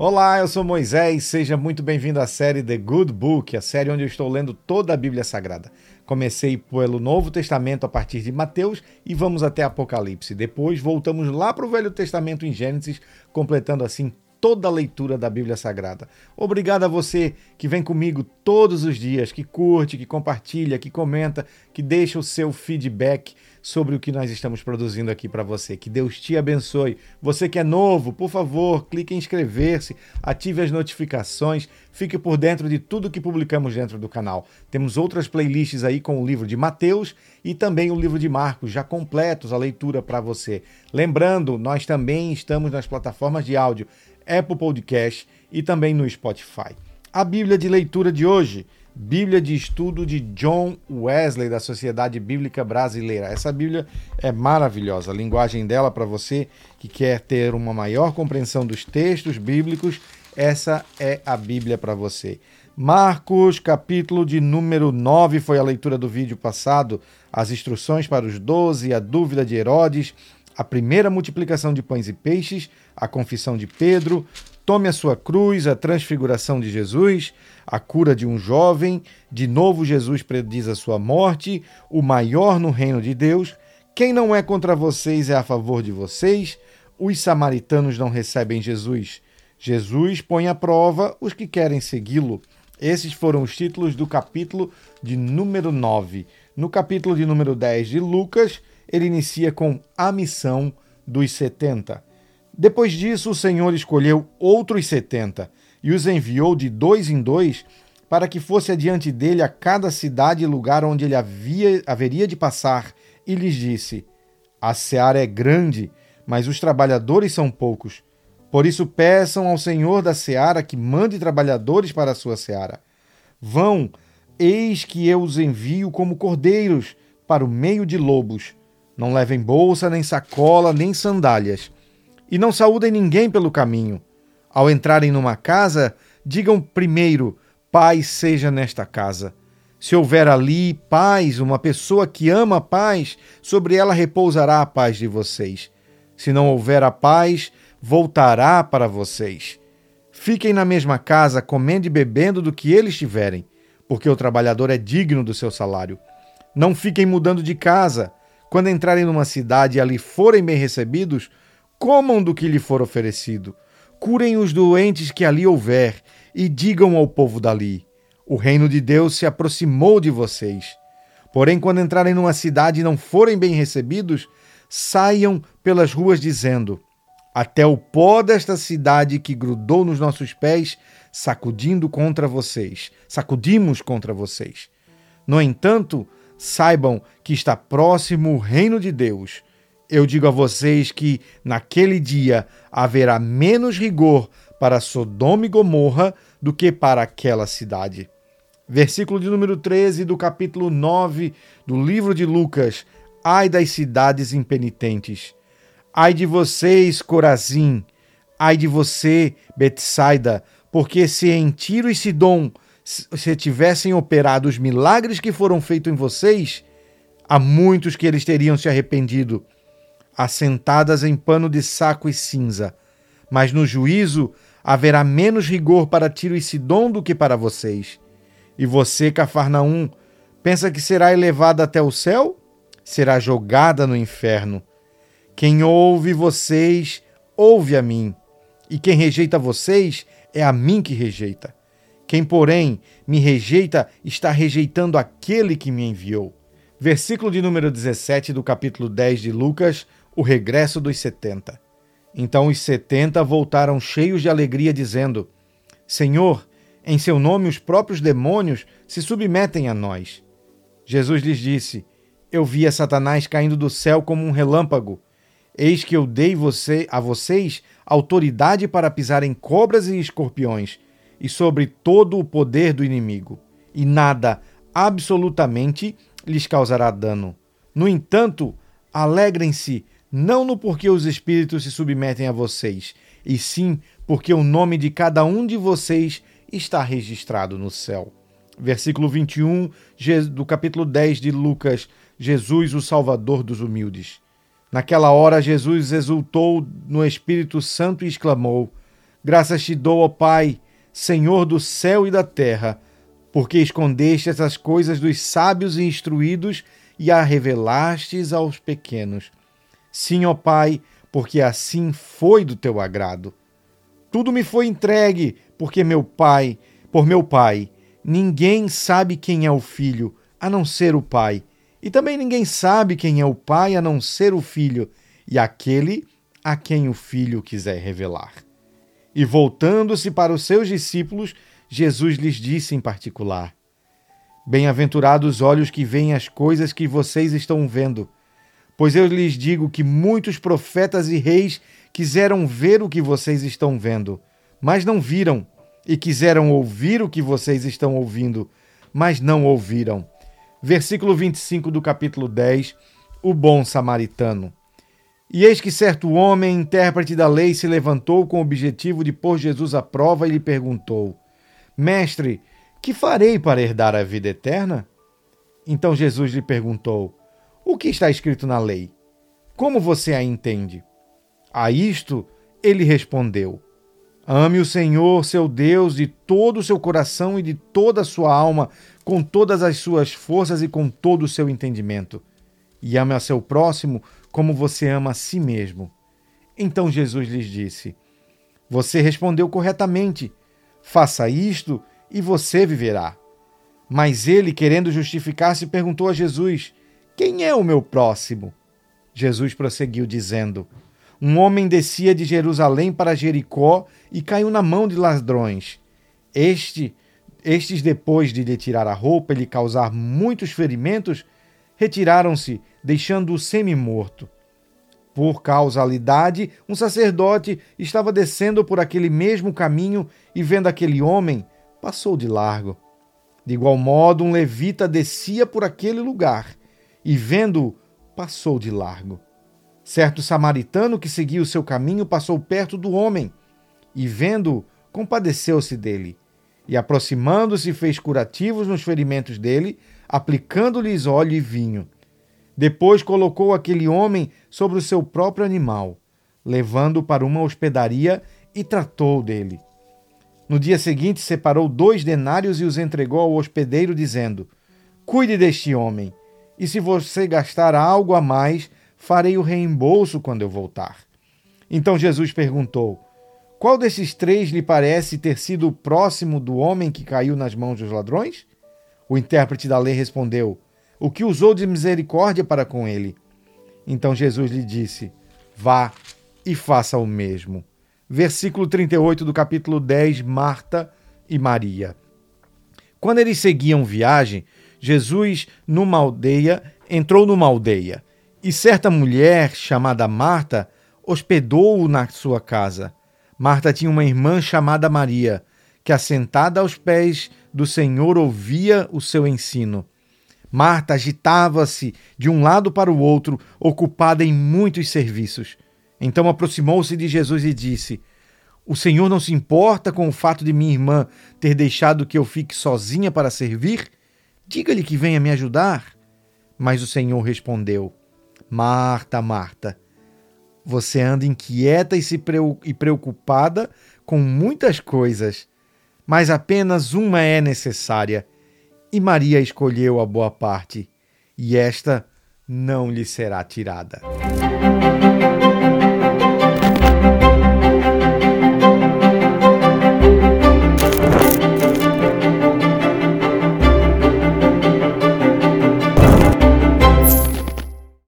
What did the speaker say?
Olá, eu sou Moisés, seja muito bem-vindo à série The Good Book, a série onde eu estou lendo toda a Bíblia Sagrada. Comecei pelo Novo Testamento a partir de Mateus e vamos até Apocalipse. Depois voltamos lá para o Velho Testamento em Gênesis, completando assim toda a leitura da Bíblia Sagrada. Obrigado a você que vem comigo todos os dias, que curte, que compartilha, que comenta, que deixa o seu feedback sobre o que nós estamos produzindo aqui para você. Que Deus te abençoe. Você que é novo, por favor, clique em inscrever-se, ative as notificações, fique por dentro de tudo que publicamos dentro do canal. Temos outras playlists aí com o livro de Mateus e também o livro de Marcos, já completos a leitura para você. Lembrando, nós também estamos nas plataformas de áudio Apple Podcast e também no Spotify. A Bíblia de leitura de hoje, Bíblia de estudo de John Wesley da Sociedade Bíblica Brasileira. Essa Bíblia é maravilhosa, a linguagem dela para você que quer ter uma maior compreensão dos textos bíblicos, essa é a Bíblia para você. Marcos, capítulo de número 9, foi a leitura do vídeo passado, as instruções para os doze, a dúvida de Herodes, a primeira multiplicação de pães e peixes, a confissão de Pedro, tome a sua cruz, a transfiguração de Jesus, a cura de um jovem, de novo Jesus prediz a sua morte, o maior no reino de Deus. Quem não é contra vocês é a favor de vocês. Os samaritanos não recebem Jesus. Jesus põe à prova os que querem segui-lo. Esses foram os títulos do capítulo de número 9. No capítulo de número 10 de Lucas, ele inicia com a missão dos 70. Depois disso, o Senhor escolheu outros 70 e os enviou de dois em dois para que fosse adiante dele a cada cidade e lugar onde ele havia, haveria de passar, e lhes disse: A seara é grande, mas os trabalhadores são poucos. Por isso peçam ao Senhor da seara que mande trabalhadores para a sua seara. Vão, eis que eu os envio como cordeiros para o meio de lobos. Não levem bolsa, nem sacola, nem sandálias. E não saúdem ninguém pelo caminho. Ao entrarem numa casa, digam primeiro: paz seja nesta casa. Se houver ali paz, uma pessoa que ama a paz, sobre ela repousará a paz de vocês. Se não houver a paz, voltará para vocês. Fiquem na mesma casa, comendo e bebendo do que eles tiverem, porque o trabalhador é digno do seu salário. Não fiquem mudando de casa. Quando entrarem numa cidade e ali forem bem recebidos, comam do que lhe for oferecido. Curem os doentes que ali houver e digam ao povo dali: O reino de Deus se aproximou de vocês. Porém, quando entrarem numa cidade e não forem bem recebidos, saiam pelas ruas dizendo: Até o pó desta cidade que grudou nos nossos pés, sacudindo contra vocês, sacudimos contra vocês. No entanto, saibam que está próximo o reino de Deus. Eu digo a vocês que naquele dia haverá menos rigor para Sodoma e Gomorra do que para aquela cidade. Versículo de número 13 do capítulo 9 do livro de Lucas. Ai das cidades impenitentes. Ai de vocês, Corazim. Ai de você, Betsaida, porque se em Tiro e Sidom se tivessem operado os milagres que foram feitos em vocês, há muitos que eles teriam se arrependido, assentadas em pano de saco e cinza. Mas no juízo haverá menos rigor para Tiro e Sidom do que para vocês. E você, Cafarnaum, pensa que será elevada até o céu? Será jogada no inferno. Quem ouve vocês, ouve a mim. E quem rejeita vocês, é a mim que rejeita. Quem, porém, me rejeita, está rejeitando aquele que me enviou. Versículo de número 17 do capítulo 10 de Lucas, o regresso dos setenta. Então os setenta voltaram cheios de alegria, dizendo: Senhor, em seu nome os próprios demônios se submetem a nós. Jesus lhes disse: Eu vi a Satanás caindo do céu como um relâmpago. Eis que eu dei você, a vocês autoridade para pisar em cobras e escorpiões e sobre todo o poder do inimigo, e nada, absolutamente, lhes causará dano. No entanto, alegrem-se não no porquê os espíritos se submetem a vocês, e sim porque o nome de cada um de vocês está registrado no céu. Versículo 21 do capítulo 10 de Lucas: Jesus, o Salvador dos humildes. Naquela hora, Jesus exultou no Espírito Santo e exclamou: Graças te dou, ó Pai, Senhor do céu e da terra, porque escondeste essas coisas dos sábios e instruídos e a revelastes aos pequenos. Sim, ó Pai, porque assim foi do teu agrado. Tudo me foi entregue, porque meu Pai, por meu Pai, ninguém sabe quem é o Filho, a não ser o Pai. E também ninguém sabe quem é o Pai, a não ser o Filho, e aquele a quem o Filho quiser revelar. E voltando-se para os seus discípulos, Jesus lhes disse em particular: Bem-aventurados os olhos que veem as coisas que vocês estão vendo. Pois eu lhes digo que muitos profetas e reis quiseram ver o que vocês estão vendo, mas não viram, e quiseram ouvir o que vocês estão ouvindo, mas não ouviram. Versículo 25 do capítulo 10: O bom samaritano. E eis que certo homem, intérprete da lei, se levantou com o objetivo de pôr Jesus à prova e lhe perguntou: Mestre, que farei para herdar a vida eterna? Então Jesus lhe perguntou: O que está escrito na lei? Como você a entende? A isto ele respondeu: Ame o Senhor, seu Deus, de todo o seu coração e de toda a sua alma, com todas as suas forças e com todo o seu entendimento. E ame a seu próximo como você ama a si mesmo. Então Jesus lhes disse: Você respondeu corretamente. Faça isto e você viverá. Mas ele, querendo justificar-se, perguntou a Jesus: Quem é o meu próximo? Jesus prosseguiu, dizendo: Um homem descia de Jerusalém para Jericó e caiu na mão de ladrões. Este, estes, depois de lhe tirar a roupa e lhe causar muitos ferimentos, retiraram-se, deixando-o semi-morto. Por causalidade, um sacerdote estava descendo por aquele mesmo caminho e, vendo aquele homem, passou de largo. De igual modo, um levita descia por aquele lugar e, vendo-o, passou de largo. Certo samaritano que seguia o seu caminho passou perto do homem e, vendo-o, compadeceu-se dele. E, aproximando-se, fez curativos nos ferimentos dele, aplicando-lhes óleo e vinho. Depois colocou aquele homem sobre o seu próprio animal, levando-o para uma hospedaria e tratou dele. No dia seguinte, separou dois denários e os entregou ao hospedeiro, dizendo: Cuide deste homem, e se você gastar algo a mais, farei o reembolso quando eu voltar. Então Jesus perguntou: Qual desses três lhe parece ter sido o próximo do homem que caiu nas mãos dos ladrões? O intérprete da lei respondeu: O que usou de misericórdia para com ele? Então Jesus lhe disse: Vá e faça o mesmo. Versículo 38 do capítulo 10: Marta e Maria. Quando eles seguiam viagem, Jesus, numa aldeia, entrou numa aldeia, e certa mulher, chamada Marta, hospedou-o na sua casa. Marta tinha uma irmã chamada Maria, que, assentada aos pés do Senhor, ouvia o seu ensino. Marta agitava-se de um lado para o outro, ocupada em muitos serviços. Então aproximou-se de Jesus e disse: O Senhor não se importa com o fato de minha irmã ter deixado que eu fique sozinha para servir? Diga-lhe que venha me ajudar. Mas o Senhor respondeu: Marta, Marta, você anda inquieta e preocupada com muitas coisas mas apenas uma é necessária. E Maria escolheu a boa parte, e esta não lhe será tirada.